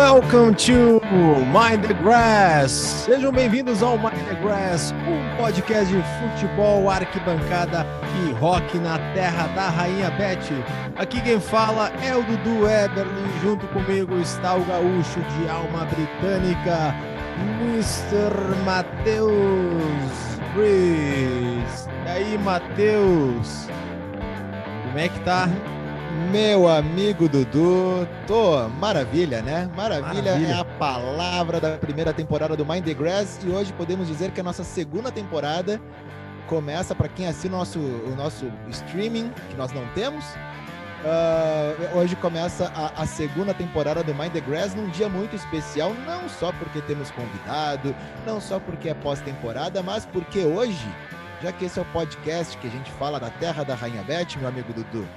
Welcome to Mind the Grass. Sejam bem-vindos ao Mind the Grass, um podcast de futebol, arquibancada e rock na terra da Rainha Beth. Aqui quem fala é o Dudu Eberlin, junto comigo está o gaúcho de alma britânica, Mr. Matheus. E aí, Matheus? Como é que tá? Meu amigo Dudu, tô maravilha, né? Maravilha, maravilha, é a palavra da primeira temporada do Mind the Grass e hoje podemos dizer que a nossa segunda temporada começa para quem assina o nosso, o nosso streaming, que nós não temos. Uh, hoje começa a, a, segunda temporada do Mind the Grass num dia muito especial, não só porque temos convidado, não só porque é pós-temporada, mas porque hoje, já que esse é o podcast que a gente fala da terra da Rainha Beth, meu amigo Dudu,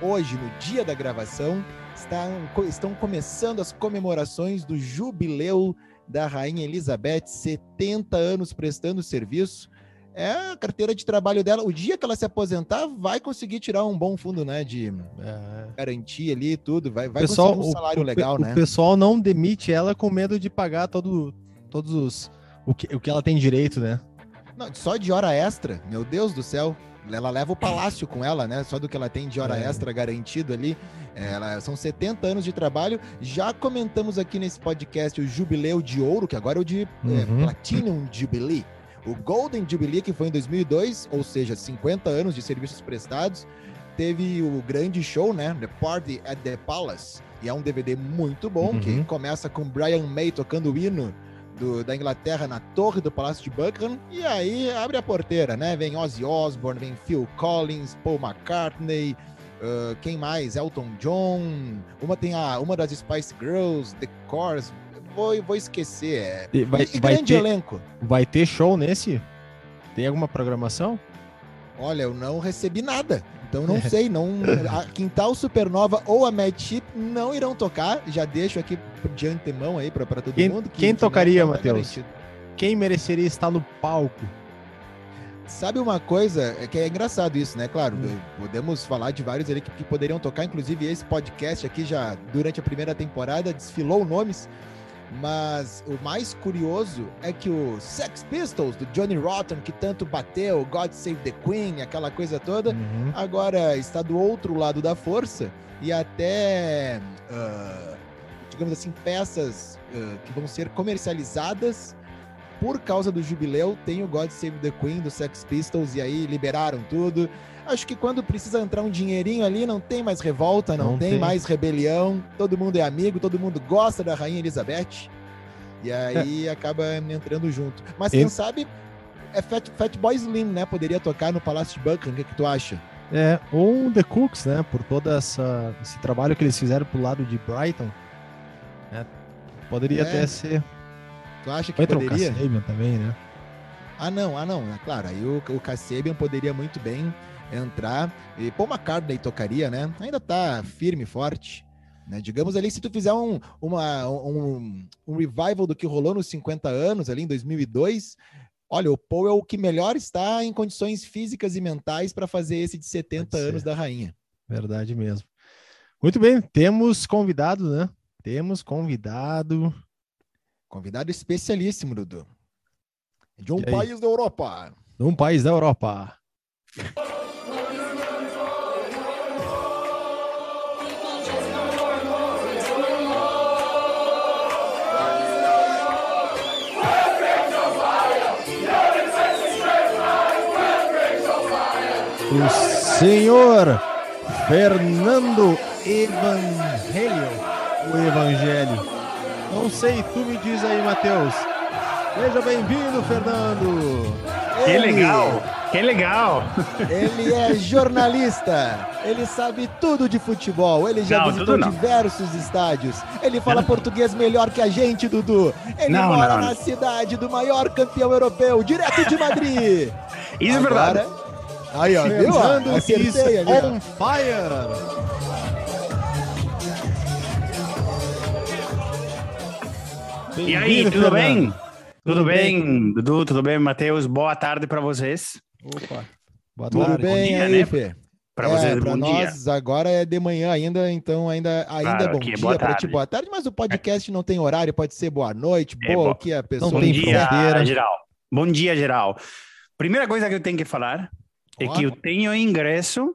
hoje, no dia da gravação, estão, estão começando as comemorações do jubileu da Rainha Elizabeth, 70 anos prestando serviço. É a carteira de trabalho dela. O dia que ela se aposentar, vai conseguir tirar um bom fundo, né? De é. garantia ali tudo. Vai, vai pessoal, conseguir um salário o, legal, o, né? O pessoal não demite ela com medo de pagar todo, todos os. O que, o que ela tem direito, né? Não, só de hora extra, meu Deus do céu ela leva o palácio com ela, né? Só do que ela tem de hora é. extra garantido ali. Ela, são 70 anos de trabalho. Já comentamos aqui nesse podcast o Jubileu de Ouro, que agora é o de é, uhum. é, Platinum Jubilee. O Golden Jubilee, que foi em 2002, ou seja, 50 anos de serviços prestados. Teve o grande show, né? The Party at the Palace. E é um DVD muito bom, uhum. que começa com Brian May tocando o hino do, da Inglaterra na torre do Palácio de Buckingham. E aí abre a porteira, né? Vem Ozzy Osbourne, vem Phil Collins, Paul McCartney, uh, quem mais? Elton John. Uma tem a uma das Spice Girls, The Cores. Vou, vou esquecer. É, vai, e vai grande ter, elenco. Vai ter show nesse? Tem alguma programação? Olha, eu não recebi nada. Então não sei, não a Quintal Supernova ou a Mad Chip não irão tocar. Já deixo aqui de antemão aí para todo quem, mundo. Que, quem tocaria, tá Matheus? Quem mereceria estar no palco? Sabe uma coisa é que é engraçado isso, né? Claro, hum. podemos falar de vários ali que, que poderiam tocar, inclusive esse podcast aqui já durante a primeira temporada desfilou nomes. Mas o mais curioso é que o Sex Pistols, do Johnny Rotten, que tanto bateu, God Save the Queen, aquela coisa toda, uhum. agora está do outro lado da força e até, uh, digamos assim, peças uh, que vão ser comercializadas por causa do jubileu. Tem o God Save the Queen do Sex Pistols e aí liberaram tudo. Acho que quando precisa entrar um dinheirinho ali, não tem mais revolta, não, não tem, tem, mais rebelião. Todo mundo é amigo, todo mundo gosta da Rainha Elizabeth. E aí é. acaba entrando junto. Mas quem sabe é Fat, Fat Boy Slim, né? Poderia tocar no Palácio de Buckingham. O que, que tu acha? É, ou The Cooks, né? Por todo essa, esse trabalho que eles fizeram pro lado de Brighton. Né? Poderia é. até ser. Tu acha que Vai poderia? Também, né? Ah, não, ah, não. É claro, aí o, o Kasabian poderia muito bem entrar. E Paul McCartney tocaria, né? Ainda tá firme, forte. Né? Digamos ali, se tu fizer um, uma, um, um revival do que rolou nos 50 anos, ali em 2002, olha, o Paul é o que melhor está em condições físicas e mentais para fazer esse de 70 anos da rainha. Verdade mesmo. Muito bem, temos convidado, né? Temos convidado. Convidado especialíssimo, Dudu. De um país da Europa. De um país da Europa. O senhor Fernando Evangelho, o Evangelho. Não sei, tu me diz aí, Matheus. Seja bem-vindo, Fernando. Que ele, legal, que legal. Ele é jornalista, ele sabe tudo de futebol, ele já não, visitou diversos estádios, ele fala não. português melhor que a gente, Dudu. Ele não, mora na cidade do maior campeão europeu, direto de Madrid. Isso Agora, é verdade. Aí, ó, viu? Fernando Acertei ali, on fire! E aí, tudo Fernando. bem? Tudo, bem, Dudu? Tudo bem, Matheus? Boa tarde para vocês. Opa. Boa tarde. Tudo bem dia, aí, né? Fê? Para vocês, é, pra bom nós dia. agora é de manhã ainda, então ainda, ainda Claro, é bom aqui é dia para ti, boa tarde, mas o podcast não tem horário, pode ser boa noite, É, boa, bo- o que a pessoa Não Bom tem dia, fronteira. geral. Bom dia, geral. Primeira coisa que eu tenho que falar é que eu tenho ingresso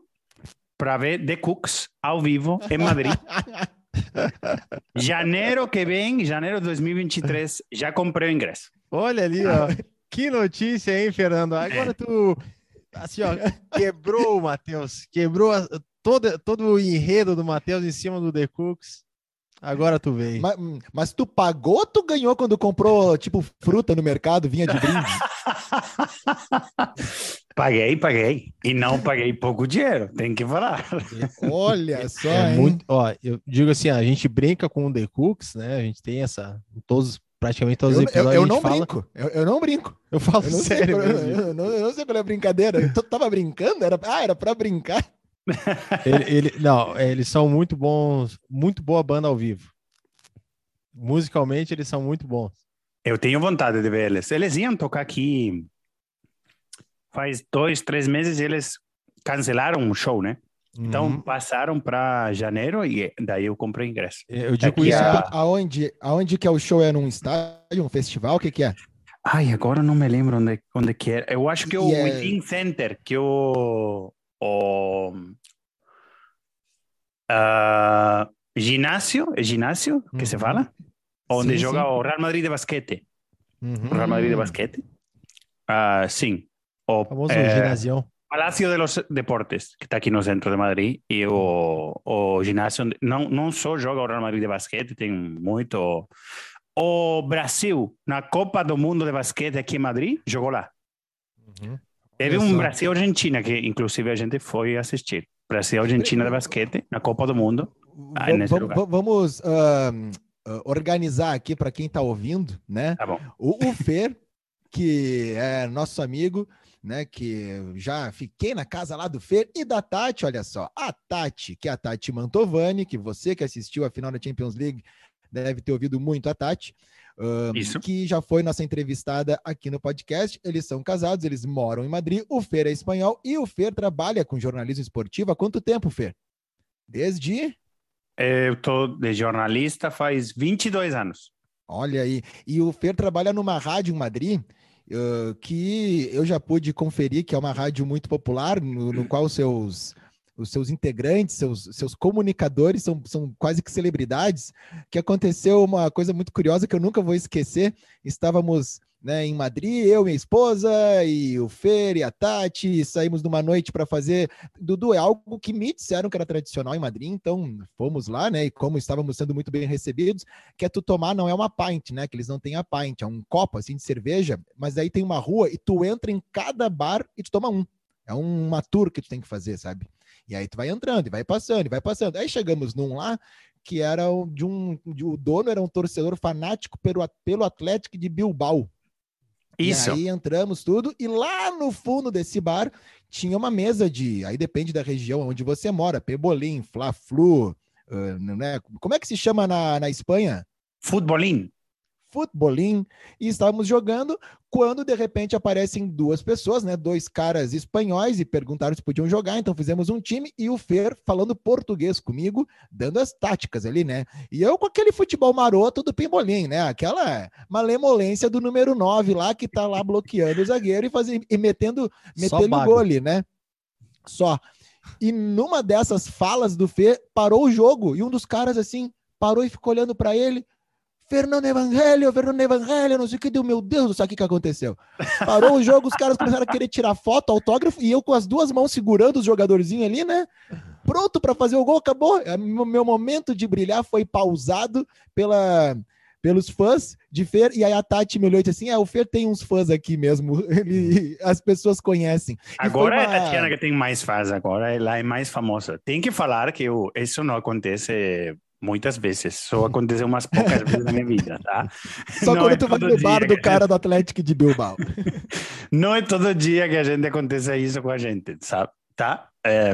para ver The Cooks ao vivo em Madrid. janeiro que vem, janeiro de 2023, já comprei o ingresso. Olha ali, ó. Que notícia, hein, Fernando? Agora tu, assim, ó, quebrou o Matheus. Quebrou a- todo, todo o enredo do Matheus em cima do The Cooks. Agora tu veio. mas, mas tu pagou ou tu ganhou quando comprou, tipo, fruta no mercado, vinha de brinde? Paguei, paguei. E não paguei pouco dinheiro, tem que falar. Olha só, É hein? muito, ó, eu digo assim, a gente brinca com o The Cooks, né? A gente tem essa, todos, praticamente todos Eu, os eu, episódios. eu a gente não fala- brinco, eu, eu não brinco. Eu falo Eu sério. qual- mesmo. eu, não, eu não sei qual é a brincadeira. Tu tava brincando? Era, ah, era pra brincar. Ele, ele- não, é, eles são muito bons, muito boa banda ao vivo. Musicalmente, eles são muito bons. Eu tenho vontade de ver eles. Eles iam tocar aqui faz dois, três meses eles cancelaram o show, né? Então Uhum. passaram para janeiro e daí eu comprei ingresso. eu digo aqui isso. a- por- Aonde, aonde que é o show? É num estádio, um festival? O que que é? Ai, agora não me lembro onde, onde que era. Eu acho que é o é- Within Center, que é o, o ah, ginásio, é ginásio que se Uhum. fala? Onde Sim, joga sim. o Real Madrid de basquete. Uhum. O Real Madrid de basquete. Ah, sim. O famoso eh, ginasião. Palácio de los Deportes, que está aqui no centro de Madrid, e o, o ginásio não, não só joga o Real Madrid de basquete, tem muito. O Brasil, na Copa do Mundo de basquete aqui em Madrid, jogou lá. Uhum. Teve um. Brasil-Argentina, que inclusive a gente foi assistir. Brasil-Argentina de basquete, na Copa do Mundo. Ah, vamos ah, organizar aqui para quem está ouvindo, né? Tá. O, o Fer, que é nosso amigo, né? Que já fiquei na casa lá do Fer e da Tati, olha só. A Tati, que é a Tati Mantovani, que você que assistiu a final da Champions League deve ter ouvido muito a Tati. Isso. Que já foi nossa entrevistada aqui no podcast. Eles são casados, eles moram em Madrid. O Fer é espanhol e o Fer trabalha com jornalismo esportivo há quanto tempo, Fer? Desde. Eu tô de jornalista faz 22 anos. Olha aí. E o Fer trabalha numa rádio em Madrid, eh, que eu já pude conferir, que é uma rádio muito popular, no, no qual seus, os seus integrantes, seus, seus comunicadores são, são quase que celebridades. Que aconteceu uma coisa muito curiosa que eu nunca vou esquecer. Estávamos né, em Madrid, eu, minha esposa, e o Fer e a Tati, saímos numa noite para fazer. Dudu, é algo que me disseram que era tradicional em Madrid, então fomos lá, né? E como estávamos sendo muito bem recebidos, que é tu tomar, não é uma pint, né? Que eles não têm a pint, é um copo assim de cerveja, mas aí tem uma rua e tu entra em cada bar e tu toma um. É uma tour que tu tem que fazer, sabe? E aí tu vai entrando e vai passando, e vai passando. Aí chegamos num lá que era de um. De, o dono era um torcedor fanático pelo, pelo Atlético de Bilbao. Isso. E aí entramos tudo, e lá no fundo desse bar tinha uma mesa de. Aí depende da região onde você mora, Pebolim, Fla-Flu, ah, né? Como é que se chama na, na Espanha? Futbolim. Futbolim, e estávamos jogando quando de repente aparecem duas pessoas, né? Dois caras espanhóis e perguntaram se podiam jogar, então fizemos um time e o Fer falando português comigo, dando as táticas ali, né? E eu com aquele futebol maroto do Pimbolim, né? Aquela malemolência do número 9 lá que tá lá bloqueando o zagueiro e, fazendo, e metendo, metendo o gol ali, né? Só. E numa dessas falas do Fer, parou o jogo e um dos caras assim parou e ficou olhando para ele. Fernando Evangelho, Fernando Evangelho, não sei o que deu, meu Deus, sabe o que, que aconteceu? Parou o jogo, os caras começaram a querer tirar foto, autógrafo, e eu com as duas mãos segurando os jogadorzinhos ali, né? Pronto para fazer o gol, acabou. É, Meu momento de brilhar foi pausado pela, pelos fãs de Fer, e aí a Tati me olhou e disse assim: é, o Fer tem uns fãs aqui mesmo, ele, as pessoas conhecem. E Agora é uma- a Tatiana que tem mais fãs, agora ela é mais famosa. Tem que falar que isso não acontece muitas vezes, só aconteceu umas poucas vezes na minha vida, tá? Só Não quando é tu vai no bar do cara do Atlético de Bilbao. Não é todo dia que a gente acontece isso com a gente, sabe? Tá? É,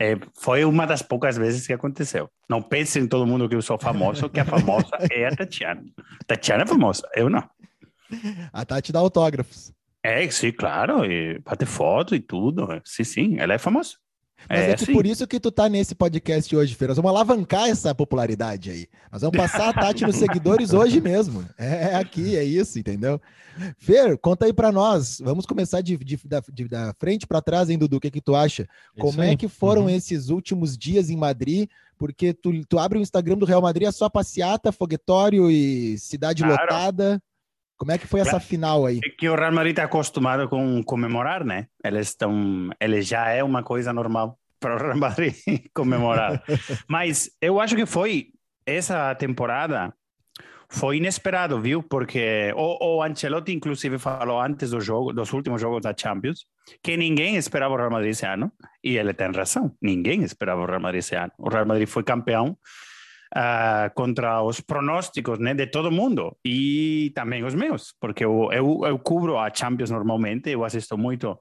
é, foi uma das poucas vezes que aconteceu. Não pense em todo mundo que eu sou famoso, que a famosa é a Tatiana. Tatiana é famosa, eu não. A Tati dá autógrafos. É, sim, claro, e bate foto e tudo. Sim, sim, ela é famosa. Mas é, é que por isso que tu tá nesse podcast hoje, Fer. Nós vamos alavancar essa popularidade aí. Nós vamos passar a Tati nos seguidores hoje mesmo. É, é aqui, é isso, entendeu? Fer, conta aí para nós. Vamos começar de, de, de da frente para trás, hein, Dudu? O que, que tu acha? Como é que foram uhum. esses últimos dias em Madrid? Porque tu, tu abre o Instagram do Real Madrid, é só passeata, foguetório e cidade lotada. Como é que foi essa final aí? É que o Real Madrid está acostumado com comemorar, né? Eles estão, ele já é uma coisa normal para o Real Madrid comemorar. Mas eu acho que foi essa temporada foi inesperado, viu? Porque o, o Ancelotti inclusive falou antes do jogo, dos últimos jogos da Champions, que ninguém esperava o Real Madrid esse ano, e ele tem razão. Ninguém esperava o Real Madrid esse ano. O Real Madrid foi campeão uh, contra os pronósticos né, de todo mundo e também os meus, porque eu, eu, eu cubro a Champions normalmente, eu assisto muito.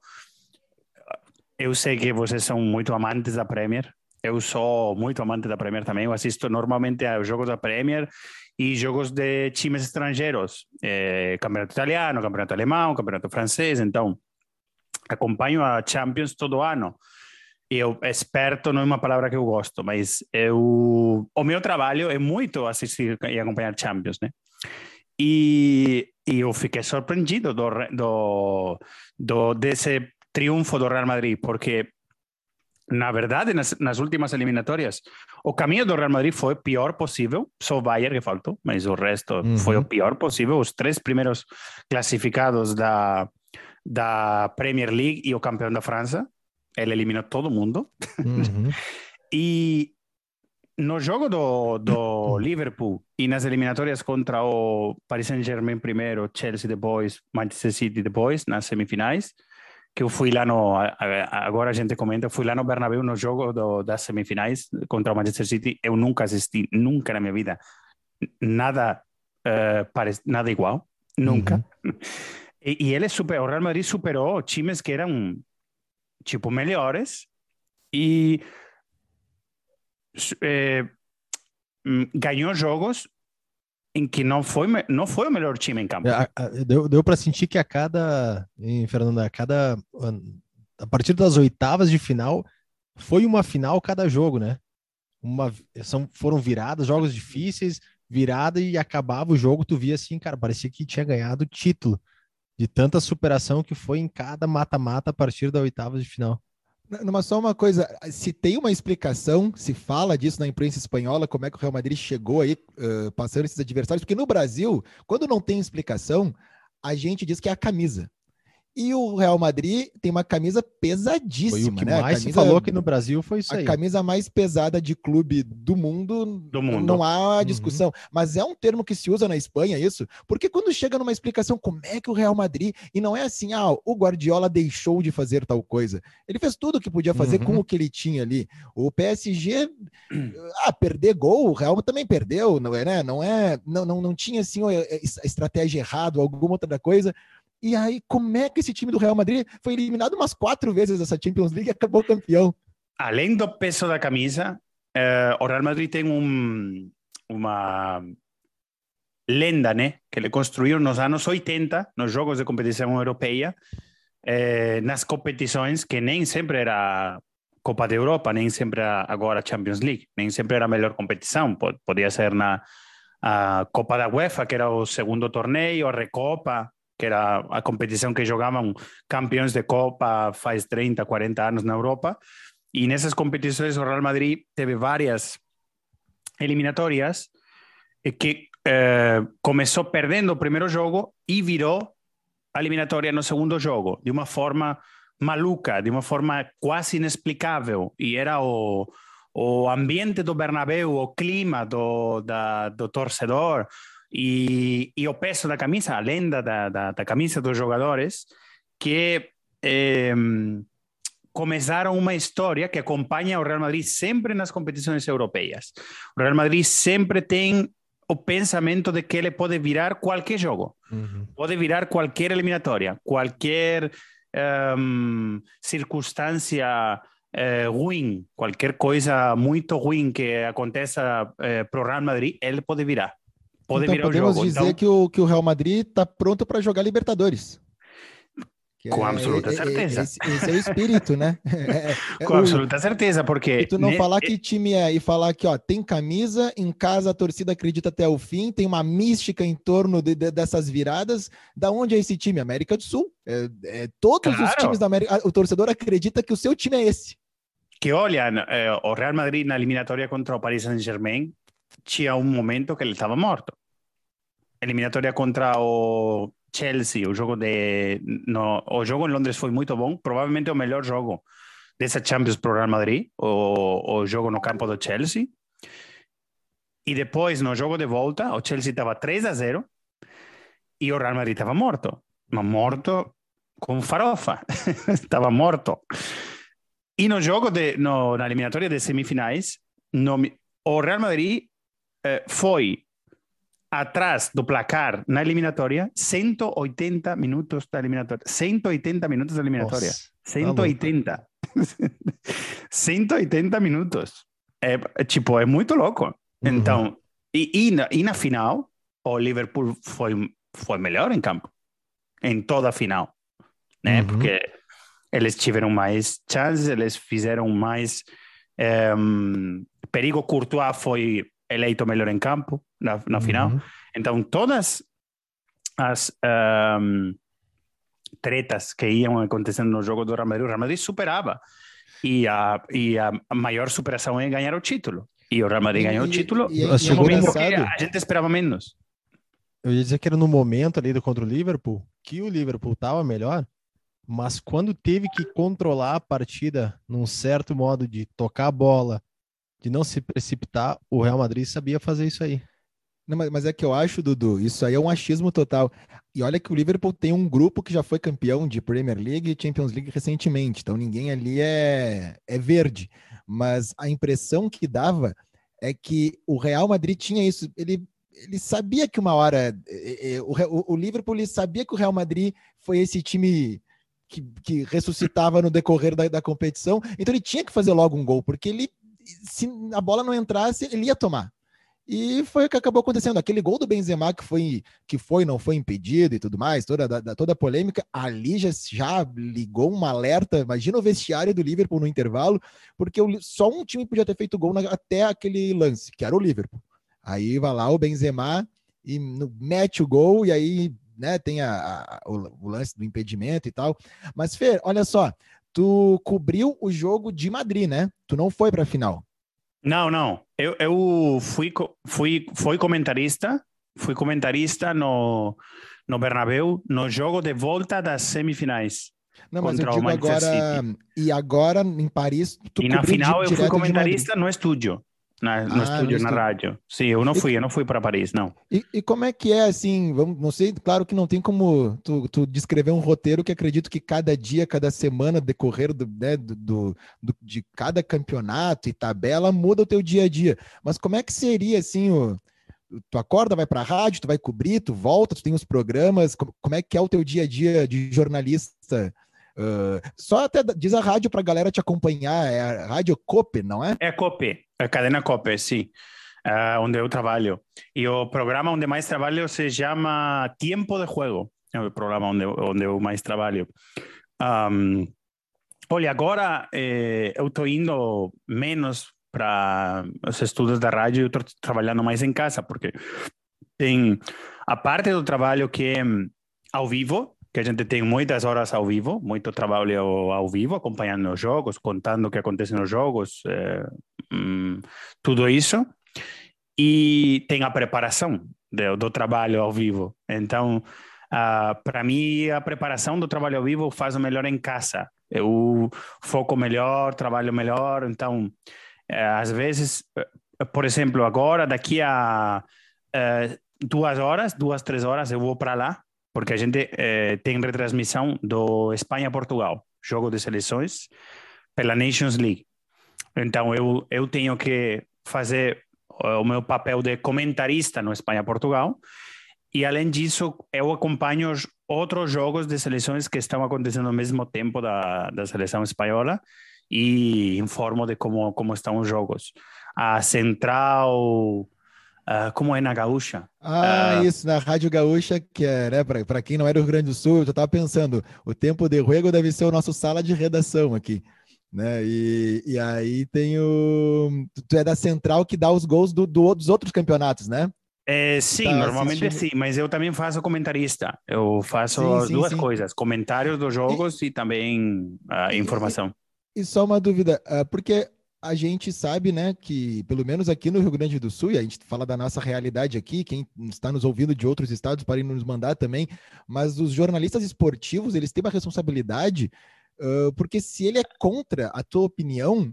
Eu sei que vocês são muito amantes da Premier, eu sou muito amante da Premier também. Eu assisto normalmente aos jogos da Premier e jogos de times estrangeiros, eh, campeonato italiano, campeonato alemão, campeonato francês. Então, acompanho a Champions todo ano eu experto não é uma palavra que eu gosto, mas eu o meu trabalho é muito assistir e acompanhar Champions, né? E, e eu fiquei surpreendido do, do, do, desse triunfo do Real Madrid, porque na verdade, nas, nas, últimas eliminatórias, o caminho do Real Madrid foi o pior possível. Só o Bayern que faltou, mas o resto uhum. foi o pior possível. Os três primeiros classificados da, da Premier League e o campeão da França ele eliminou todo mundo. Uhum. e no jogo do, do Liverpool e nas eliminatórias contra o Paris Saint-Germain primeiro, Chelsea depois, Manchester City depois, nas semifinais, que eu fui lá no, agora a gente comenta, eu fui lá no Bernabéu no jogo do, das semifinais contra o Manchester City, eu nunca assisti, nunca na minha vida, nada, uh, pare, nada igual, nunca. Uhum. E, e ele super, o Real Madrid superou times que eram tipo, melhores e é, ganhou jogos em que não foi não foi o melhor time em campo. É, deu deu para sentir que a cada, em Fernando, a cada a partir das oitavas de final foi uma final cada jogo, né? Uma são foram viradas, jogos difíceis, virada e acabava o jogo, tu via assim, cara, parecia que tinha ganhado o título de tanta superação que foi em cada mata-mata a partir da oitava de final. Mas só uma coisa, se tem uma explicação, se fala disso na imprensa espanhola, como é que o Real Madrid chegou aí uh, passando esses adversários, porque no Brasil, quando não tem explicação, a gente diz que é a camisa. E o Real Madrid tem uma camisa pesadíssima, foi o que né? mais camisa, se falou aqui no Brasil foi isso a aí. A camisa mais pesada de clube do mundo, do mundo. não há uhum. discussão. Uhum. Mas é um termo que se usa na Espanha, isso, porque quando chega numa explicação como é que o Real Madrid, e não é assim, ah, o Guardiola deixou de fazer tal coisa. Ele fez tudo o que podia fazer uhum. com o que ele tinha ali. O PSG, ah, perder gol, o Real também perdeu, não é, né? Não é, não, não, não tinha assim a estratégia errada ou alguma outra coisa e aí, como é que esse time do Real Madrid foi eliminado umas quatro vezes dessa Champions League e acabou campeão? Além do peso da camisa, uh, o Real Madrid tem um, uma lenda, né? Que ele construiu nos anos 80, nos jogos de competição europeia, eh, nas competições que nem sempre era Copa da Europa, nem sempre era agora Champions League, nem sempre era a melhor competição. Podia ser na Copa da UEFA, que era o segundo torneio, a Recopa, que era a competição que jogavam campeões de Copa faz 30, 40 anos na Europa. E nessas competições o Real Madrid teve várias eliminatórias que eh, começou perdendo o primeiro jogo e virou a eliminatória no segundo jogo, de uma forma maluca, de uma forma quase inexplicável. E era o, o ambiente do Bernabéu, o clima do, da, do torcedor, e, e o peso da camisa, a lenda da, da, da camisa dos jogadores, que eh, começaram uma história que acompanha o Real Madrid sempre nas competições europeias. O Real Madrid sempre tem o pensamento de que ele pode virar qualquer jogo, uhum. pode virar qualquer eliminatória, qualquer um, circunstância uh, ruim, qualquer coisa muito ruim que aconteça uh, para o Real Madrid, ele pode virar pode então, podemos jogo. dizer então... que, o, que o Real Madrid está pronto para jogar Libertadores. Com É- absoluta é- é- certeza. Esse, esse é o espírito, né? É- é Com o- absoluta certeza, porque E tu não falar que time é e falar que, ó, tem camisa, em casa a torcida acredita até o fim, tem uma mística em torno de- de- dessas viradas. Da onde é esse time? América do Sul. É, todos os Claro. times da América. O torcedor acredita que o seu time é esse. que olha, eh, o Real Madrid na eliminatória contra o Paris Saint-Germain tinha um momento que ele estava morto. Eliminatória contra o Chelsea, o jogo de no, o jogo em Londres foi muito bom, provavelmente o melhor jogo dessa Champions pro Real Madrid, o, o jogo no campo do Chelsea. E depois no jogo de volta, o Chelsea estava 3 a 0 e o Real Madrid estava morto, mas morto com farofa, estava morto. E no jogo de no, na eliminatória de semifinais, no, o Real Madrid foi atrás do placar na eliminatória 180 minutos da eliminatória. 180 minutos da eliminatória. Nossa, 180. 180 minutos. É, é, tipo, é muito louco. Uhum. Então, e, e, na, e na final, o Liverpool foi, foi melhor em campo. Em toda a final. Né? Uhum. Porque eles tiveram mais chances, eles fizeram mais. ehm, Perigo Courtois foi eleito melhor em campo na, na final. Uhum. Então, todas as ehm, tretas que iam acontecendo no jogo do Real Madrid, o Real Madrid superava. E a, e a maior superação é ganhar o título. E o Real Madrid E- ganhou o e- título e no momento no- que a gente esperava menos. Eu ia dizer que era no momento ali do contra o Liverpool que o Liverpool estava melhor, mas quando teve que controlar a partida num certo modo de tocar a bola, de não se precipitar, o Real Madrid sabia fazer isso aí. Não, mas, é que eu acho, Dudu, isso aí é um achismo total. E olha que o Liverpool tem um grupo que já foi campeão de Premier League e Champions League recentemente, então ninguém ali é, é verde. Mas a impressão que dava é que o Real Madrid tinha isso. Ele, ele sabia que uma hora. eh, O, Re- o, o Liverpool ele sabia que o Real Madrid foi esse time que, que ressuscitava no decorrer da, da competição, então ele tinha que fazer logo um gol, porque ele, se a bola não entrasse, ele ia tomar. E foi o que acabou acontecendo. Aquele gol do Benzema que foi, que foi não foi impedido e tudo mais, toda, da- da- toda a polêmica, ali já, já ligou um alerta. Imagina o vestiário do Liverpool no intervalo, porque o só um time podia ter feito gol na- até aquele lance, que era o Liverpool. Aí vai lá o Benzema e no- mete o gol, e aí né, tem a, a- o, o lance do impedimento e tal. Mas, Fer, olha só, tu cobriu o jogo de Madrid, né? Tu não foi para a final. Não, não. Eu, eu fui, fui, fui comentarista, fui comentarista no, no Bernabéu, no jogo de volta das semifinais. Não, mas eu Contra o digo agora. E agora em Paris, tu e na final eu fui comentarista no estúdio. Na, no Ah, estúdio, na rádio. Sim, eu não E- fui, eu não fui para Paris, não. E, e como é que é assim? Vamos, não sei, claro que não tem como tu, tu descrever um roteiro que acredito que cada dia, cada semana, decorrer do, né, do, do- do- de cada campeonato e tabela muda o teu dia a dia. Mas como é que seria assim o. Tu acorda, vai para a rádio, tu vai cobrir, tu volta, tu tem os programas. Como, como é que é o teu dia a dia de jornalista? Ah, só até diz a rádio para a galera te acompanhar, é a Rádio Cope, não é? É COPE, a cadena COPE, sim, ah, onde eu trabalho. E o programa onde mais trabalho se chama Tempo de Juego, é o programa onde, onde eu mais trabalho. Ahm, olha, agora eh, eu estou indo menos para os estudos da rádio, eu estou trabalhando mais em casa, porque tem a parte do trabalho que é ao vivo, que a gente tem muitas horas ao vivo, muito trabalho ao, vivo, acompanhando os jogos, contando o que acontece nos jogos, eh, hum, tudo isso. E tem a preparação do, do trabalho ao vivo. Então, ah, para mim, a preparação do trabalho ao vivo faz o melhor em casa. Eu foco melhor, trabalho melhor. Então, eh, às vezes, eh, por exemplo, agora, daqui a duas horas, duas, três horas, eu vou para lá, porque a gente eh, tem retransmissão do Espanha-Portugal, jogo de seleções, pela Nations League. Então, eu, eu tenho que fazer eh, o meu papel de comentarista no Espanha-Portugal, e além disso, eu acompanho os outros jogos de seleções que estão acontecendo ao mesmo tempo da, da seleção espanhola e informo de como, como estão os jogos. A central Uh, como é na Gaúcha? Ah, uh, isso, na Rádio Gaúcha, que é, né, para quem não é do Rio Grande do Sul, eu estava pensando, o tempo de ruego deve ser o nosso sala de redação aqui, né? E, e aí tem o. Tu é da central que dá os gols do, do dos outros campeonatos, né? É, sim, tá normalmente assistindo... sim, mas eu também faço comentarista. Eu faço sim, sim, duas sim. coisas: comentários dos jogos e, e também uh, informação. E, e, só uma dúvida, porque a gente sabe, né, que pelo menos aqui no Rio Grande do Sul, e a gente fala da nossa realidade aqui, quem está nos ouvindo de outros estados para nos mandar também, mas os jornalistas esportivos, eles têm uma responsabilidade, uh, porque se ele é contra a tua opinião,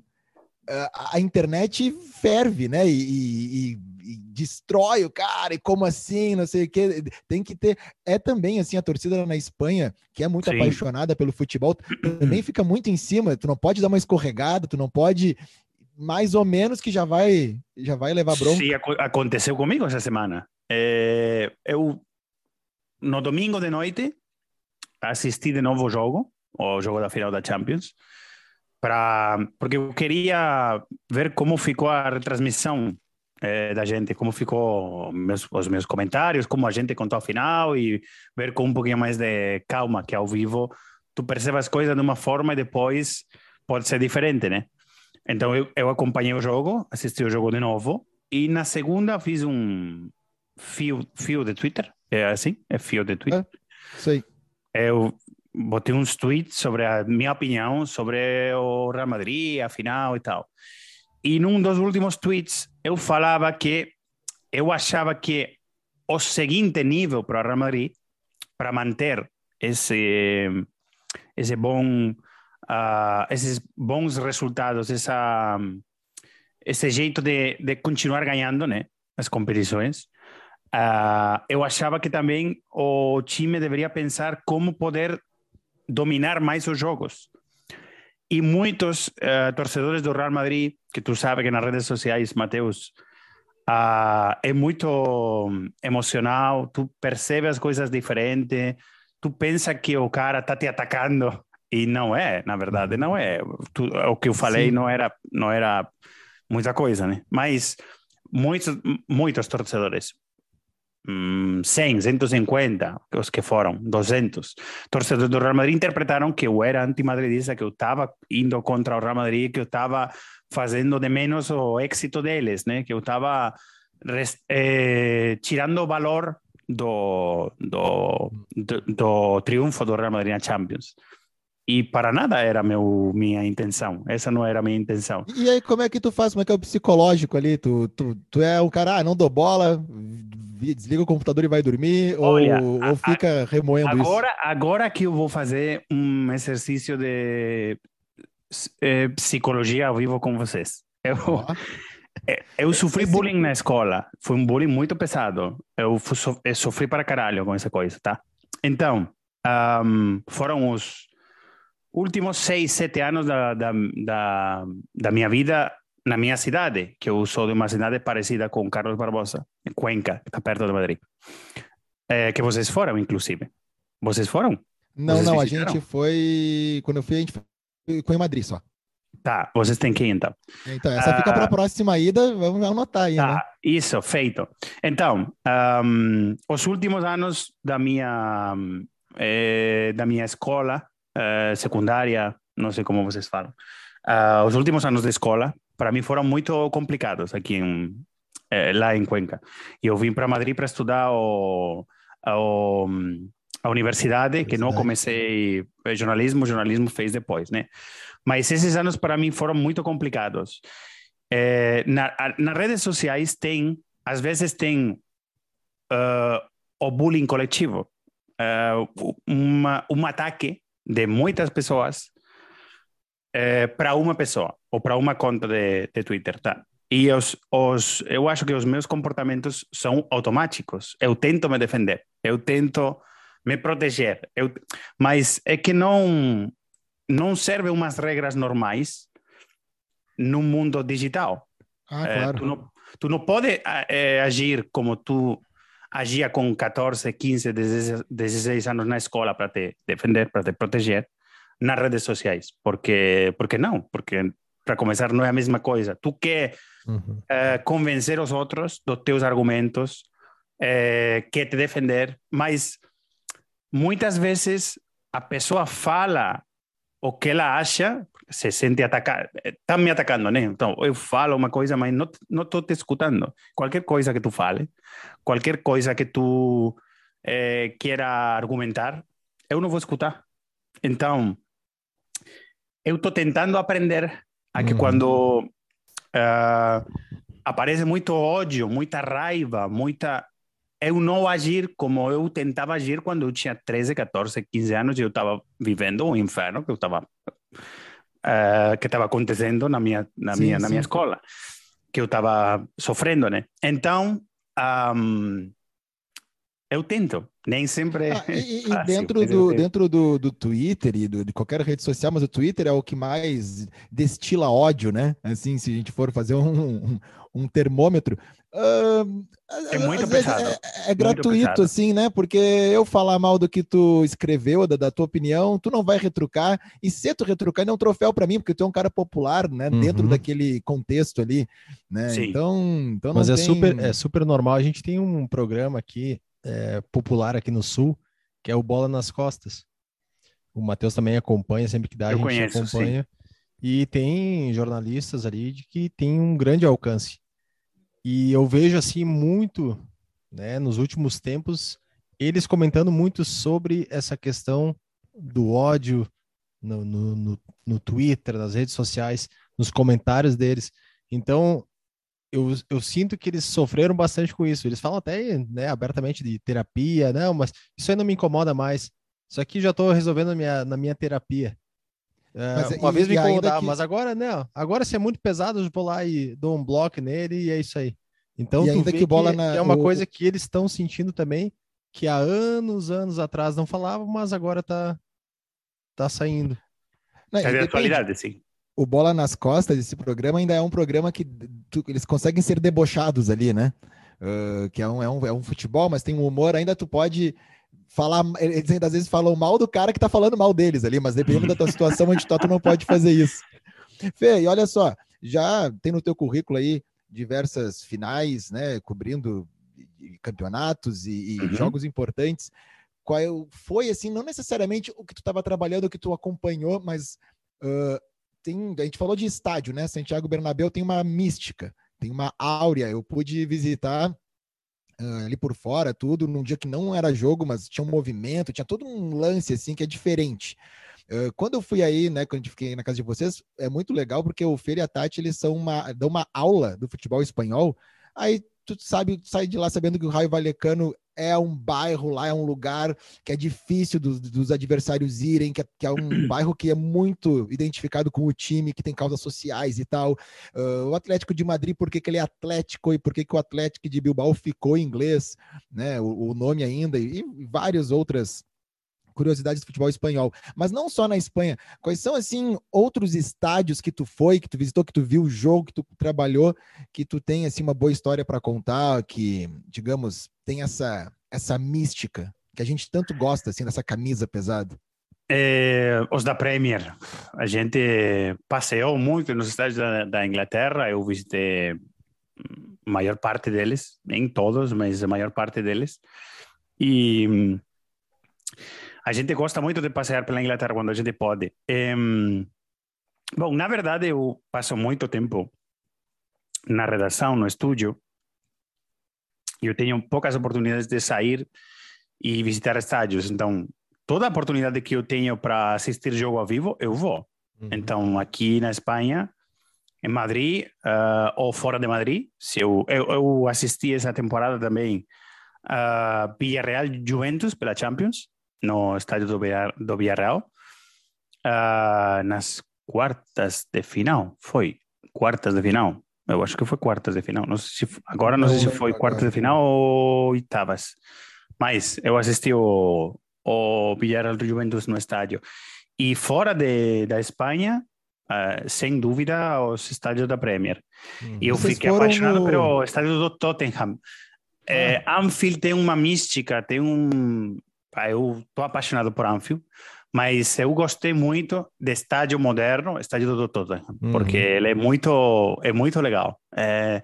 a internet ferve, né? E, e, e, destrói o cara, e como assim, não sei o que. Tem que ter. É também assim, a torcida na Espanha, que é muito Sim. apaixonada pelo futebol, também fica muito em cima. Tu não pode dar uma escorregada, tu não pode. Mais ou menos que já vai, já vai levar bronca. Sim, aconteceu comigo essa semana. É, eu, no domingo de noite, assisti de novo o jogo, o jogo da final da Champions para porque eu queria ver como ficou a retransmissão é, da gente, como ficou meus, os meus comentários, como a gente contou a final e ver com um pouquinho mais de calma que ao vivo tu percebes as coisas de uma forma e depois pode ser diferente, né? Então eu, eu acompanhei o jogo, assisti o jogo de novo e na segunda fiz um fio, fio de Twitter, é assim? É fio de Twitter. É, sei. Eu botei uns tweets sobre a minha opinião sobre o Real Madrid, a final e tal. E num dos últimos tweets eu falava que eu achava que o seguinte nível para o Real Madrid, para manter esse esse bom uh, esses bons resultados, essa esse jeito de, de continuar ganhando, né, as competições. Uh, eu achava que também o time deveria pensar como poder dominar mais os jogos. E muitos uh, torcedores do Real Madrid, que tu sabe que nas redes sociais, Mateus, uh, é muito emocional, tu percebe as coisas diferentes, tu pensa que o cara está te atacando e não é, na verdade, não é. Tu, o que eu falei não era, não era muita coisa, né? Mas muitos, muitos torcedores 100, 150, os que foram, 200 torcedores do Real Madrid interpretaram que eu era antimadridista, que eu estava indo contra o Real Madrid, que eu estava fazendo de menos o êxito deles, né? que eu estava eh, tirando valor do, do, do, do, triunfo do Real Madrid na Champions. E para nada era meu, minha intenção. Essa não era a minha intenção. E aí, como é que tu faz? Como é que é o psicológico ali? Tu, tu, tu é o cara, ah, não dou bola, desliga o computador e vai dormir? Olha, ou, ou fica a, remoendo agora, isso? Agora que eu vou fazer um exercício de é, psicologia ao vivo com vocês. Eu, é, eu sofri bullying na escola. Foi um bullying muito pesado. Eu, eu sofri para caralho com essa coisa, tá? Então, um, foram os últimos seis, sete anos da, da, da, da minha vida na minha cidade, que eu sou de uma cidade parecida com Carlos Barbosa, em Cuenca, que está perto de Madrid. É, que vocês foram, inclusive. Vocês foram? Não, vocês não, visitaram? a gente foi. Quando eu fui, a gente foi em Madrid só. Tá, vocês têm que ir então. Então, essa fica para a ah, próxima ida, vamos anotar aí. Tá, né? isso, feito. Então, um, os últimos anos da minha, eh, da minha escola eh, secundária, não sei como vocês falam, uh, os últimos anos da escola, para mim foram muito complicados aqui em, eh, lá em Cuenca. Eu vim para Madrid para estudar o, o, a universidade, que não comecei eh, jornalismo, jornalismo fez depois, né? Mas esses anos para mim foram muito complicados. É, na, nas redes sociais tem, às vezes tem uh, o bullying coletivo, uh, uma, um ataque de muitas pessoas é, para uma pessoa ou para uma conta de, de Twitter, tá? E os, os, eu acho que os meus comportamentos são automáticos. Eu tento me defender, eu tento me proteger, eu, mas é que não não serve umas regras normais no mundo digital. Ah, é, claro. tu, não, tu não pode é, agir como tu agia com 14, 15, 16 anos na escola para te defender, para te proteger nas redes sociais. Porque, porque não? Porque Para começar, não é a mesma coisa. Tu quer uhum. uh, convencer os outros dos teus argumentos, uh, quer te defender, mas muitas vezes a pessoa fala o que ela acha, se sente atacada, está me atacando, né? Então, eu falo uma coisa, mas não não estou te escutando. Qualquer coisa que tu fale, qualquer coisa que tu eh, queira argumentar, eu não vou escutar. Então, eu estou tentando aprender a que uhum. quando uh, aparece muito ódio, muita raiva, muita eu não agir como eu tentava agir quando eu tinha 13, 14, 15 anos e eu estava vivendo um inferno que eu estava uh, que estava acontecendo na minha na sim, minha sim. na minha escola que eu estava sofrendo né então um, eu tento nem sempre é ah, e, fácil, e, dentro do dentro do, do Twitter e do, de qualquer rede social mas o Twitter é o que mais destila ódio né assim se a gente for fazer um, um, um termômetro Uh, é muito pesado. É, é gratuito, pesado. assim, né? Porque eu falar mal do que tu escreveu, da, da, tua opinião, tu não vai retrucar. E se tu retrucar, é um troféu para mim, porque tu é um cara popular, né? Uhum. Dentro daquele contexto ali, né? Sim. Então, então Mas é tem... super, é super normal. A gente tem um programa aqui, é, popular aqui no Sul, que é o Bola nas Costas. O Matheus também acompanha, sempre que dá, eu a gente conheço, acompanha. Sim. E tem jornalistas ali de que tem um grande alcance. E eu vejo assim muito, né, nos últimos tempos, eles comentando muito sobre essa questão do ódio no, no, no, no Twitter, nas redes sociais, nos comentários deles. Então, eu, eu sinto que eles sofreram bastante com isso. Eles falam até né, abertamente de terapia, não, mas isso aí não me incomoda mais. Isso aqui já estou resolvendo na minha, na minha terapia. É, mas, uma e, vez me incomodava, que... mas agora não. Agora se é muito pesado, eu vou lá e dou um bloco nele e é isso aí. Então, e ainda que bola que na, é uma o... coisa que eles estão sentindo também, que há anos, anos atrás não falavam, mas agora tá, tá saindo. Não, é a atualidade, sim. O Bola nas Costas, esse programa ainda é um programa que tu, eles conseguem ser debochados ali, né? Uh, que é um, é, um, é um futebol, mas tem um humor, ainda tu pode falar, eles ainda às vezes falam mal do cara que tá falando mal deles ali, mas dependendo da tua situação onde tu tá, tu não pode fazer isso. Fê, e olha só, já tem no teu currículo aí diversas finais, né, cobrindo campeonatos e, e uhum. jogos importantes. Qual foi assim, não necessariamente o que tu estava trabalhando, o que tu acompanhou, mas uh, tem, a gente falou de estádio, né? Santiago Bernabéu tem uma mística, tem uma áurea. Eu pude visitar uh, ali por fora, tudo, num dia que não era jogo, mas tinha um movimento, tinha todo um lance assim que é diferente. Uh, quando eu fui aí, né, quando eu fiquei na casa de vocês, é muito legal porque o Fer e a Tati, eles são uma, dão uma aula do futebol espanhol, aí tu sabe, tu sai de lá sabendo que o Raio Valecano é um bairro lá, é um lugar que é difícil dos, dos adversários irem, que é, que é, um bairro que é muito identificado com o time, que tem causas sociais e tal. Uh, o Atlético de Madrid, por que, que ele é Atlético e por que, que o Atlético de Bilbao ficou em inglês, né? O, o nome ainda, e, e várias outras curiosidades do futebol espanhol. Mas não só na Espanha. Quais são, assim, outros estádios que tu foi, que tu visitou, que tu viu o jogo, que tu trabalhou, que tu tem, assim, uma boa história para contar, que, digamos, tem essa, essa mística que a gente tanto gosta, assim, dessa camisa pesada? É, os da Premier. A gente passeou muito nos estádios da, da Inglaterra. Eu visitei a maior parte deles, nem todos, mas a maior parte deles. E a gente gosta muito de passear pela Inglaterra quando a gente pode. bom, na verdade, eu passo muito tempo na redação, no estúdio, e eu tenho poucas oportunidades de sair e visitar estádios. Então, toda oportunidade que eu tenho para assistir jogo ao vivo, eu vou. Uhum. Então, aqui na Espanha, em Madrid uh, ou fora de Madrid, se eu, eu, eu assisti essa temporada também uh, Villarreal Juventus pela Champions no estádio do, Villar, do Villarreal uh, nas quartas de final. Foi quartas de final. Eu acho que foi quartas de final. Não sei se, agora não, não sei se foi quartas de final ou oitavas. Mas eu assisti o, o Villarreal do Juventus no estádio. E fora de, da Espanha, uh, sem dúvida, os estádios da Premier. Hum. E eu Vocês fiquei apaixonado pelo estádio do Tottenham. É, Anfield tem uma mística, tem um, eu tô apaixonado por Anfield, Mas eu gostei muito do estádio moderno, estádio do Tottenham, Uhum. porque ele é muito, é muito legal. É,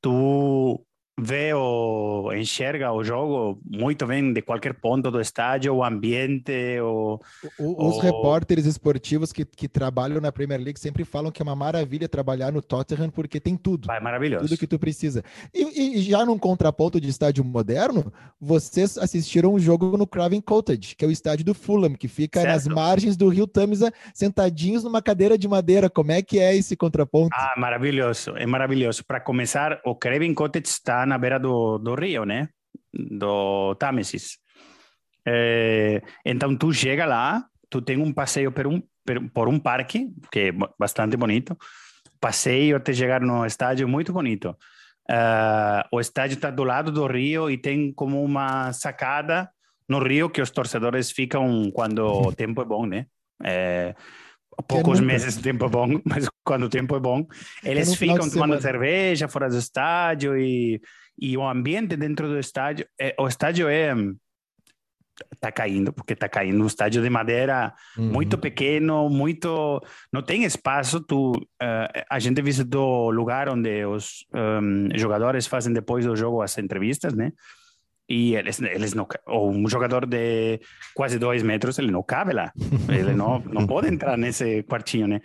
tu vê o, enxerga o jogo muito bem de qualquer ponto do estádio, o ambiente, o, O- Os O- repórteres esportivos que, que trabalham na Premier League sempre falam que é uma maravilha trabalhar no Tottenham porque tem tudo. é maravilhoso. Tudo que tu precisa. E, e já num contraponto de estádio moderno, vocês assistiram um jogo no Craven Cottage, que é o estádio do Fulham, que fica nas Certo. margens do Rio Tamisa, sentadinhos numa cadeira de madeira. Como é que é esse contraponto? Ah, maravilhoso, é maravilhoso. Para começar, o Craven Cottage está na beira do, do rio, né? Do Támesis. É, então, tu chega lá, tu tem um passeio por um, por, um parque, que é ba- bastante bonito. Passeio até chegar no estádio, muito bonito. Ah, o estádio está do lado do rio e tem como uma sacada no rio que os torcedores ficam quando o tempo é bom, né? É, poucos meses de tempo é bom, mas quando o tempo é bom, eles no final ficam tomando semana. cerveja fora do estádio e, e o ambiente dentro do estádio, é, o estádio é tá caindo, porque tá caindo um estádio de madeira Uhum. muito pequeno, muito não tem espaço. Tu, eh, a gente visitou o lugar onde os um, jogadores fazem depois do jogo as entrevistas, né? E eles, eles não, um jogador de quase dois metros, ele não cabe lá. Ele não, não pode entrar nesse quartinho, né?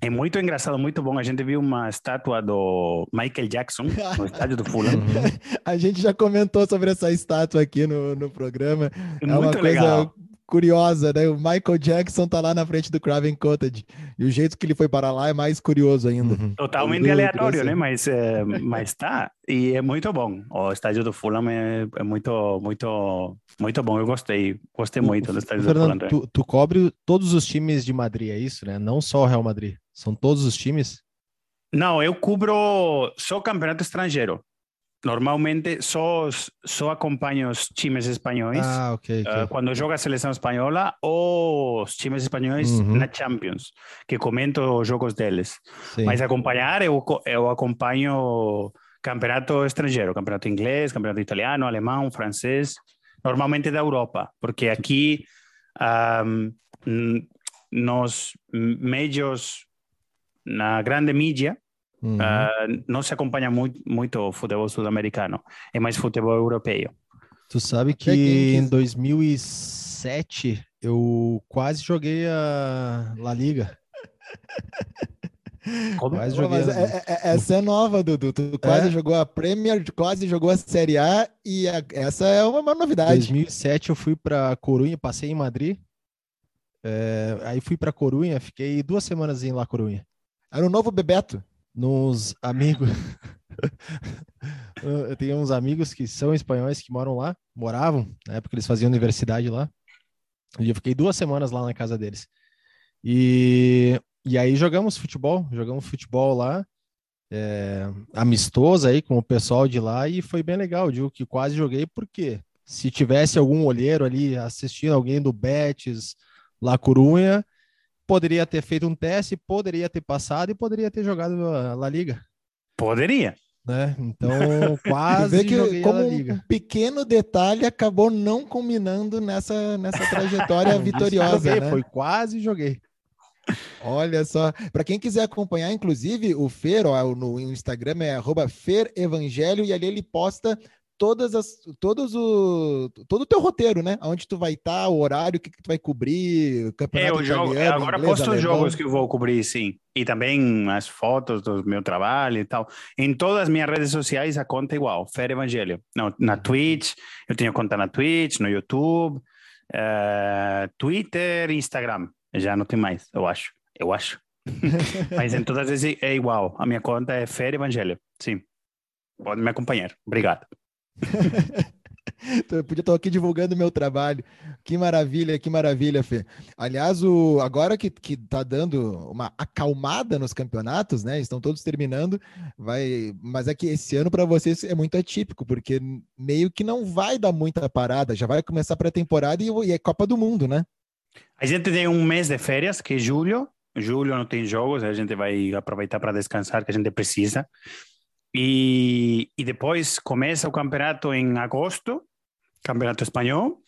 É muito engraçado, muito bom. A gente viu uma estátua do Michael Jackson no estádio do Fulham. A gente já comentou sobre essa estátua aqui no, no programa. É uma muito coisa legal. Curiosa, né? O Michael Jackson tá lá na frente do Craven Cottage. E o jeito que ele foi para lá é mais curioso ainda. Uhum. Totalmente Muito aleatório, interessante. né? Mas, é, mas tá. E é muito bom. O estádio do Fulham é, é muito, muito, muito bom. Eu gostei. Gostei muito do estádio do Fulham. Fernando, tu, tu cobre todos os times de Madrid, é isso, né? Não só o Real Madrid. São todos os times? Não, eu cubro só campeonato estrangeiro. Normalmente só, só acompanho os times espanhóis. Ah, ok. ok. Uh, quando joga a seleção espanhola ou os times espanhóis Uhum. na Champions, que comento os jogos deles. Sim. Mas acompanhar, eu, eu acompanho campeonato estrangeiro, campeonato inglês, campeonato italiano, alemão, francês, normalmente da Europa, porque aqui n- nos meios, na grande mídia, Uhum. ah, não se acompanha muito, muito o futebol sul-americano, é mais futebol europeu. Tu sabe que em quis- 2007 eu quase joguei a La Liga. Como? Quase Pô, joguei. mas as- é- é- é- essa é nova, Dudu. Tu quase jogou a Premier, quase jogou a Série A e a- essa é uma, uma novidade. 2007 eu fui para Corunha, passei em Madrid. É, aí fui para Corunha, fiquei duas semanas em La Corunha. Era o novo Bebeto. Nos amigos. eu tenho uns amigos que são espanhóis que moram lá, moravam, na época eles faziam universidade lá. E eu fiquei duas semanas lá na casa deles. E, e aí jogamos futebol, jogamos futebol lá, é, amistoso aí com o pessoal de lá e foi bem legal. Eu digo que quase joguei porque se tivesse algum olheiro ali assistindo alguém do Betis, La Corunha, poderia ter feito um teste, poderia ter passado e poderia ter jogado a La Liga, Poderia. né? Então quase vê que como um pequeno detalhe acabou não combinando nessa, nessa trajetória vitoriosa, joguei, né? Foi quase joguei. Olha só, para quem quiser acompanhar, inclusive o Fer, ó, no Instagram é arroba Fer Evangelho e ali ele posta todas as, todos o, todo o teu roteiro, né? Onde tu vai estar, o horário, o que, que tu vai cobrir, o É, campeonato eu jogo, italiano, agora inglês, posto os jogos que eu vou cobrir, sim. E também as fotos do meu trabalho e tal. Em todas as minhas redes sociais, a conta é igual, Fer Evangelho. Não, na Twitch, eu tenho conta na Twitch, no YouTube, eh, Twitter e Instagram. Já não tem mais, eu acho. Eu acho. Mas em todas as é igual. A minha conta é Fer Evangelho. Sim. Pode me acompanhar. Obrigado. Eu podia estar aqui divulgando meu trabalho. Que maravilha, que maravilha, Fê. Aliás, o, agora que, que tá dando uma acalmada nos campeonatos, né? Estão todos terminando, vai. Mas é que esse ano para vocês é muito atípico, porque meio que não vai dar muita parada, já vai começar a pré-temporada e, e é Copa do Mundo, né? A gente tem um mês de férias, que é julho. Julho não tem jogos, a gente vai aproveitar para descansar, que a gente precisa. E, e depois começa o campeonato em agosto, campeonato espanhol.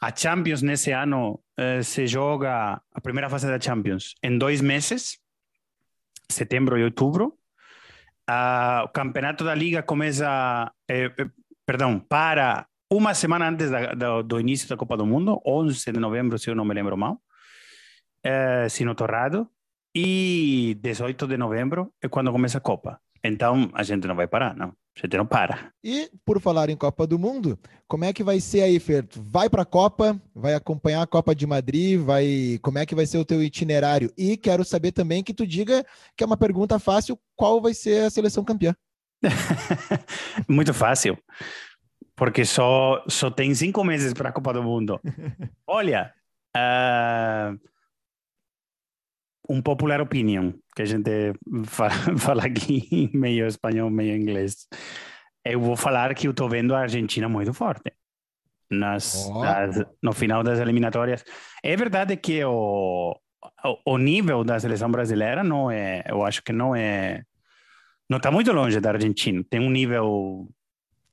A Champions nesse ano uh, se joga a primeira fase da Champions em dois meses, setembro e outubro. Uh, o campeonato da Liga começa, eh, eh, perdão, para uma semana antes da, do, do, início da Copa do Mundo, 11 de novembro, se eu não me lembro mal, uh, se não estou errado, e 18 de novembro é quando começa a Copa. Então a gente não vai parar, não. A gente não para. E por falar em Copa do Mundo, como é que vai ser aí, Fer? Vai para a Copa, vai acompanhar a Copa de Madrid, vai, como é que vai ser o teu itinerário? E quero saber também que tu diga que é uma pergunta fácil, qual vai ser a seleção campeã? Muito fácil, porque só só tem cinco meses para a Copa do Mundo. Olha, uh, um popular opinion, que a gente fala aqui meio espanhol, meio inglês. Eu vou falar que eu estou vendo a Argentina muito forte nas, oh. nas, no final das eliminatórias. É verdade que o, o, o, nível da seleção brasileira não é, eu acho que não é, não está muito longe da Argentina. Tem um nível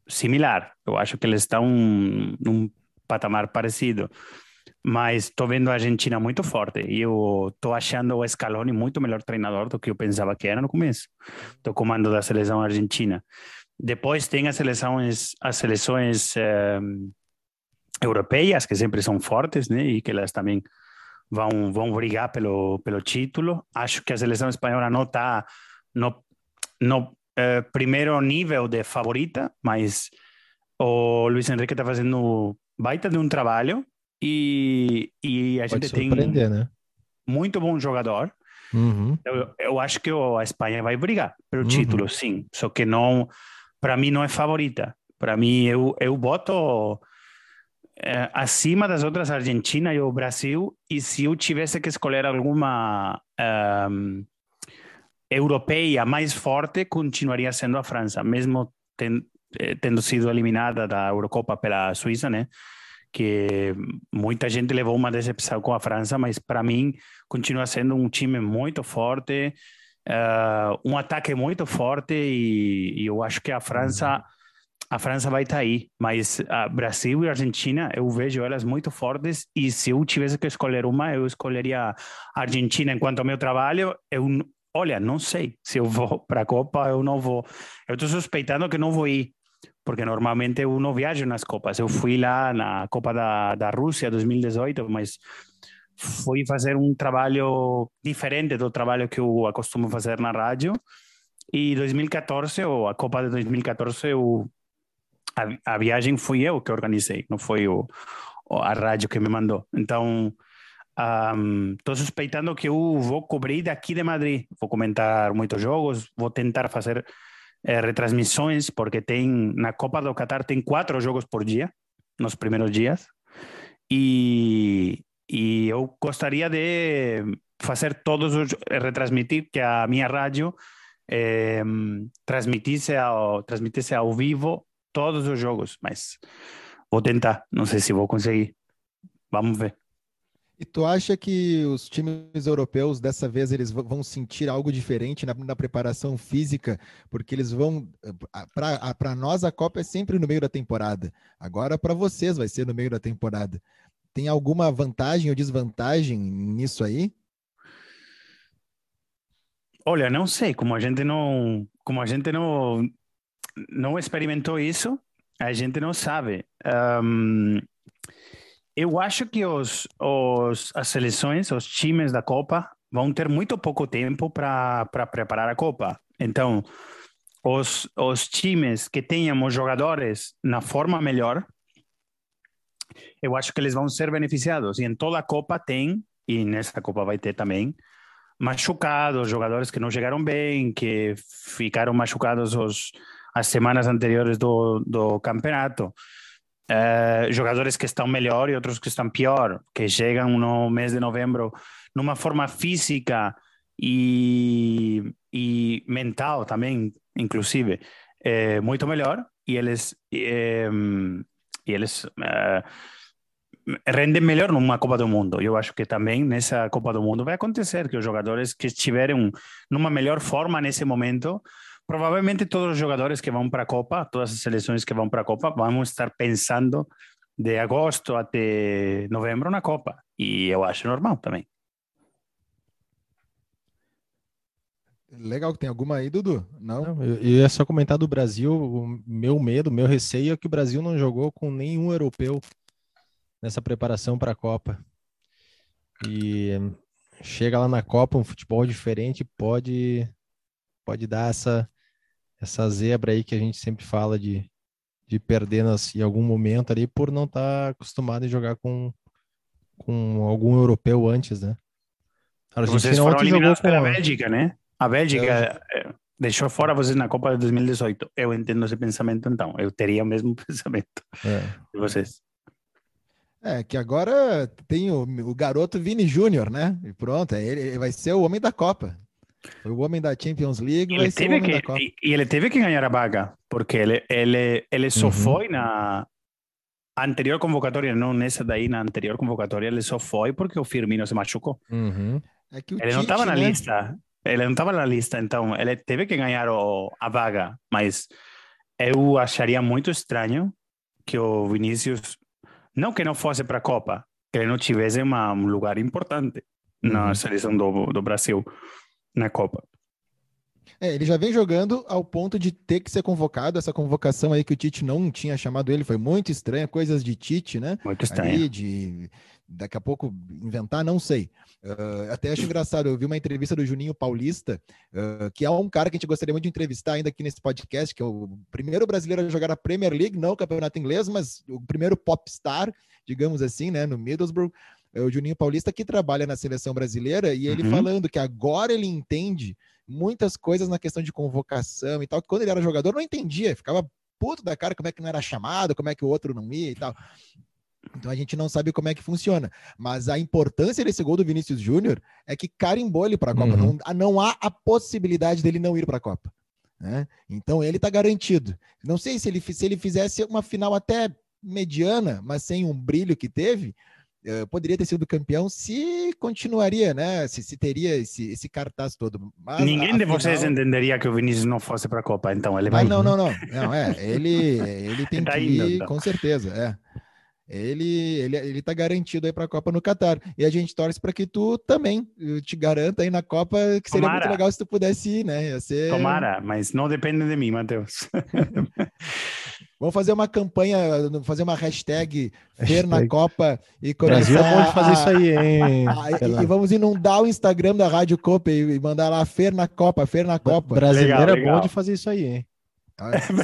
similar. Eu acho que eles estão num patamar parecido mas estou vendo a Argentina muito forte e eu estou achando o Scaloni muito melhor treinador do que eu pensava que era no começo do comando da seleção argentina. Depois tem as seleções, as seleções um, europeias que sempre são fortes, né, e que elas também vão vão brigar pelo pelo título. Acho que a seleção espanhola não está no no uh, primeiro nível de favorita, mas o Luiz Henrique está fazendo baita de um trabalho e, e a Pode gente tem né? muito bom jogador. Uhum. Eu, eu, acho que a Espanha vai brigar pelo uhum. título, sim. Só que não, para mim não é favorita. Para mim eu eu boto é, acima das outras Argentina e o Brasil. E se eu tivesse que escolher alguma um, europeia mais forte, continuaria sendo a França, mesmo ten, eh, tendo sido eliminada da Eurocopa pela Suíça, né? Que muita gente levou uma decepção com a França, mas para mim continua sendo um time muito forte, uh, um ataque muito forte e, e, eu acho que a França a França vai estar tá aí, mas a Brasil e Argentina eu vejo elas muito fortes e se eu tivesse que escolher uma eu escolheria a Argentina. Enquanto ao meu trabalho eu olha não sei se eu vou para a Copa eu não vou. Eu estou suspeitando que não vou ir porque normalmente eu não viajo nas Copas. Eu fui lá na Copa da, da Rússia 2018, mas fui fazer um trabalho diferente do trabalho que eu acostumo fazer na rádio. E 2014, ou a Copa de 2014, eu, a, a viagem fui eu que organizei, não foi o, a rádio que me mandou. Então, estou um, suspeitando que eu vou cobrir daqui de Madrid. Vou comentar muitos jogos, vou tentar fazer é, retransmissões, porque tem na Copa do Qatar tem quatro jogos por dia, nos primeiros dias, e, e eu gostaria de fazer todos os, retransmitir que a minha rádio transmitisse, ao, transmitisse ao vivo todos os jogos, mas vou tentar, não sei se vou conseguir, vamos ver. E tu acha que os times europeus dessa vez eles vão sentir algo diferente na, na preparação física, porque eles vão para nós a Copa é sempre no meio da temporada. Agora para vocês vai ser no meio da temporada. Tem alguma vantagem ou desvantagem nisso aí? Olha, não sei, como a gente não, como a gente não não experimentou isso, a gente não sabe. Um, eu acho que os, os, as seleções, os times da Copa, vão ter muito pouco tempo para preparar a Copa. Então, os, os times que tenham os jogadores na forma melhor, eu acho que eles vão ser beneficiados. E em toda a Copa tem, e nessa Copa vai ter também, machucados, jogadores que não chegaram bem, que ficaram machucados os, as semanas anteriores do, do campeonato. Eh, jogadores que estão melhor e outros que estão pior, que chegam no mês de novembro numa forma física e, e mental também, inclusive, é, muito melhor e eles é, e eles é, rendem melhor numa Copa do Mundo. Eu acho que também nessa Copa do Mundo vai acontecer que os jogadores que estiverem numa melhor forma nesse momento provavelmente todos os jogadores que vão para a Copa, todas as seleções que vão para a Copa, vão estar pensando de agosto até novembro na Copa. E eu acho normal também. Legal, tem alguma aí, Dudu? Não? Não, eu, eu ia só comentar do Brasil. O meu medo, meu receio é que o Brasil não jogou com nenhum europeu nessa preparação para a Copa. E chega lá na Copa, um futebol diferente pode pode dar essa essa zebra aí que a gente sempre fala de, de perder nas, em algum momento ali por não estar tá acostumado a jogar com, com algum europeu antes, né? A Vocês foram eliminados pela Bélgica, né? A Bélgica eh, deixou fora vocês na Copa de 2018. Eu entendo esse pensamento, então. Eu teria o mesmo pensamento é. de vocês. É, que agora tem o, o garoto Vini Júnior, né? E pronto, é ele, ele vai ser o homem da Copa. Foi o homem da Champions League, vai ser o homem que, da Copa. E, ele teve que ganhar a vaga, porque ele, ele, ele só uhum. foi na anterior convocatória, não nessa daí, na anterior convocatória, ele só foi porque o Firmino se machucou. Uhum. É ele Tite, não estava na né? lista. Ele não estava na lista, então ele teve que ganhar o, a vaga. Mas eu acharia muito estranho que o Vinícius, não que não fosse para a Copa, que ele não tivesse uma, um lugar importante uhum. na seleção do, do Brasil na Copa. É, ele já vem jogando ao ponto de ter que ser convocado. Essa convocação aí que o Tite não tinha chamado ele foi muito estranha, coisas de Tite, né? Muito estranho. de daqui a pouco inventar, não sei. Uh, até acho engraçado, eu vi uma entrevista do Juninho Paulista, uh, que é um cara que a gente gostaria muito de entrevistar ainda aqui nesse podcast, que é o primeiro brasileiro a jogar a Premier League, não o campeonato inglês, mas o primeiro popstar, digamos assim, né, no Middlesbrough. É o Juninho Paulista que trabalha na seleção brasileira e ele uhum. falando que agora ele entende muitas coisas na questão de convocação e tal, que quando ele era jogador não entendia, ficava puto da cara como é que não era chamado, como é que o outro não ia e tal. Então a gente não sabe como é que funciona. Mas a importância desse gol do Vinícius Júnior é que carimbou ele para a Copa. Uhum. Não, não há a possibilidade dele não ir para a Copa. Né? Então ele está garantido. Não sei se ele, se ele fizesse uma final até mediana, mas sem um brilho que teve, poderia ter sido campeão se continuaria, né? Se, se teria esse, esse cartaz todo. Mas, Ninguém de vocês entenderia que o Vinícius não fosse para a Copa, então ele vai. Ah, não, não, não, não. É, ele, ele tem tá que ir, então. com certeza. É ele ele ele tá garantido aí para a Copa no Catar. E a gente torce para que tu também te garanta aí na Copa, que seria Tomara. muito legal se tu pudesse ir, né? Ia ser... Tomara, mas não depende de mim, Matheus. Vamos fazer uma campanha, fazer uma hashtag Fer na Copa e começar. Brasil é bom de fazer isso aí, hein? e, e, vamos inundar o Instagram da Rádio Copa e mandar lá Fer na Copa, Fer na Copa. Brasileiro é bom de fazer isso aí, hein?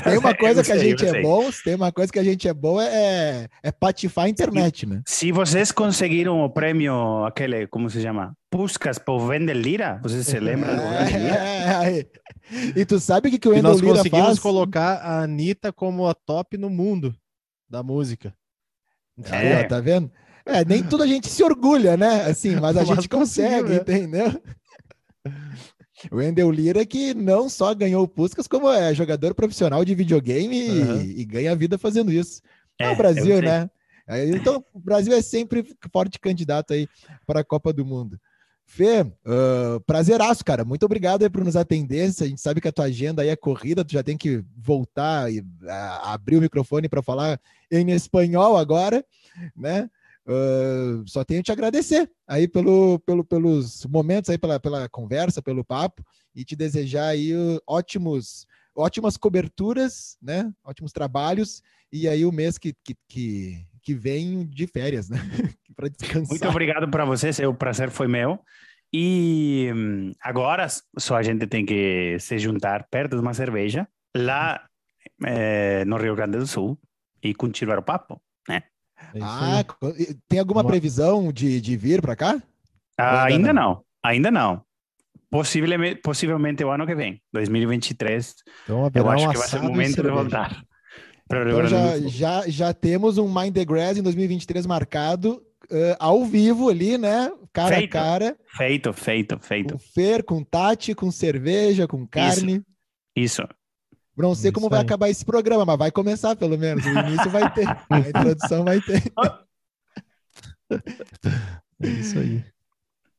Tem uma coisa que a gente é bom, tem uma coisa que a gente é bom é, é patifar a internet, né? Se vocês conseguiram o prêmio, aquele, como se chama? Puscas por Wendel Lira, vocês se lembram do Wendel É, é, e tu sabe o que, que o Wendel Lira faz? Nós conseguimos colocar a Anitta como a top no mundo da música. É. Aí, tá vendo? É, nem tudo a gente se orgulha, né? Assim, mas a mas gente consegue, né? entendeu? O Wendel Lira que não só ganhou o Puskas, como é jogador profissional de videogame uhum. e, e, ganha vida fazendo isso. É, é o Brasil, né? Então, o Brasil é sempre forte candidato aí para a Copa do Mundo. Fê, uh, prazeraço, cara. Muito obrigado aí por nos atender. A gente sabe que a tua agenda aí é corrida, tu já tem que voltar e uh, abrir o microfone para falar em espanhol agora, né? Uh, só tenho te agradecer aí pelo, pelo, pelos momentos aí, pela, pela conversa, pelo papo e te desejar aí ótimos, ótimas coberturas, né? Ótimos trabalhos e aí o mês que, que, que, que vem de férias, né? para descansar. Muito obrigado para vocês, o prazer foi meu. E hum, agora só a gente tem que se juntar perto de uma cerveja lá é, no Rio Grande do Sul e continuar o papo, né? É ah, tem alguma previsão de, de vir para cá? Ah, ainda não? não? ainda não. Possivelmente, possivelmente o ano que vem, 2023. Então, eu acho que vai ser o momento de voltar. Então já, já, já temos um Mind the Grass em 2023 marcado uh, ao vivo ali, né? Cara feito, a cara. Feito, feito, feito. Com Fer, com Tati, com cerveja, com carne. Isso. Isso. Não sei como vai acabar esse programa, mas vai começar pelo menos. O início vai ter, a introdução vai ter. É isso aí.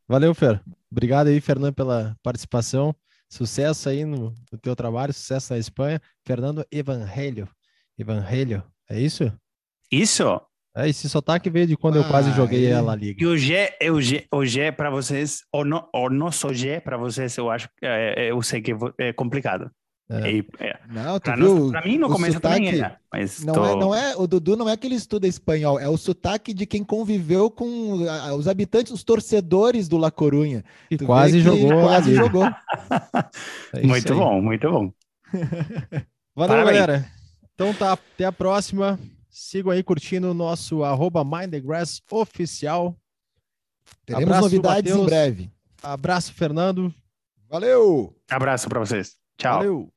Valeu, Fer. Obrigado aí, Fernando, pela participação. Sucesso aí no, no teu trabalho, sucesso na Espanha. Fernando Evangelho. Evangelho, é isso? Isso. É, esse sotaque veio de quando eu quase joguei Ai. ela liga. E o G, é o G, o G para vocês, o, no, o nosso G para vocês, eu acho que é, eu sei que é complicado. É. E, é, Não, tu pra, viu? nós- pra mim, no o começo também sotaque era. Mas Não tô- é, não é, o Dudu não é que ele estuda espanhol, é o sotaque de quem conviveu com os habitantes, os torcedores do La Corunha. E Tu quase que jogou Quase jogou. É muito aí. bom, muito bom. Valeu, Parabéns. galera. Então tá, até a próxima. Sigam aí curtindo o nosso arroba Mind the Grass oficial. Teremos Abraço, novidades em Matheus. breve. Abraço, Fernando. Valeu! Abraço para vocês. Tchau. Valeu.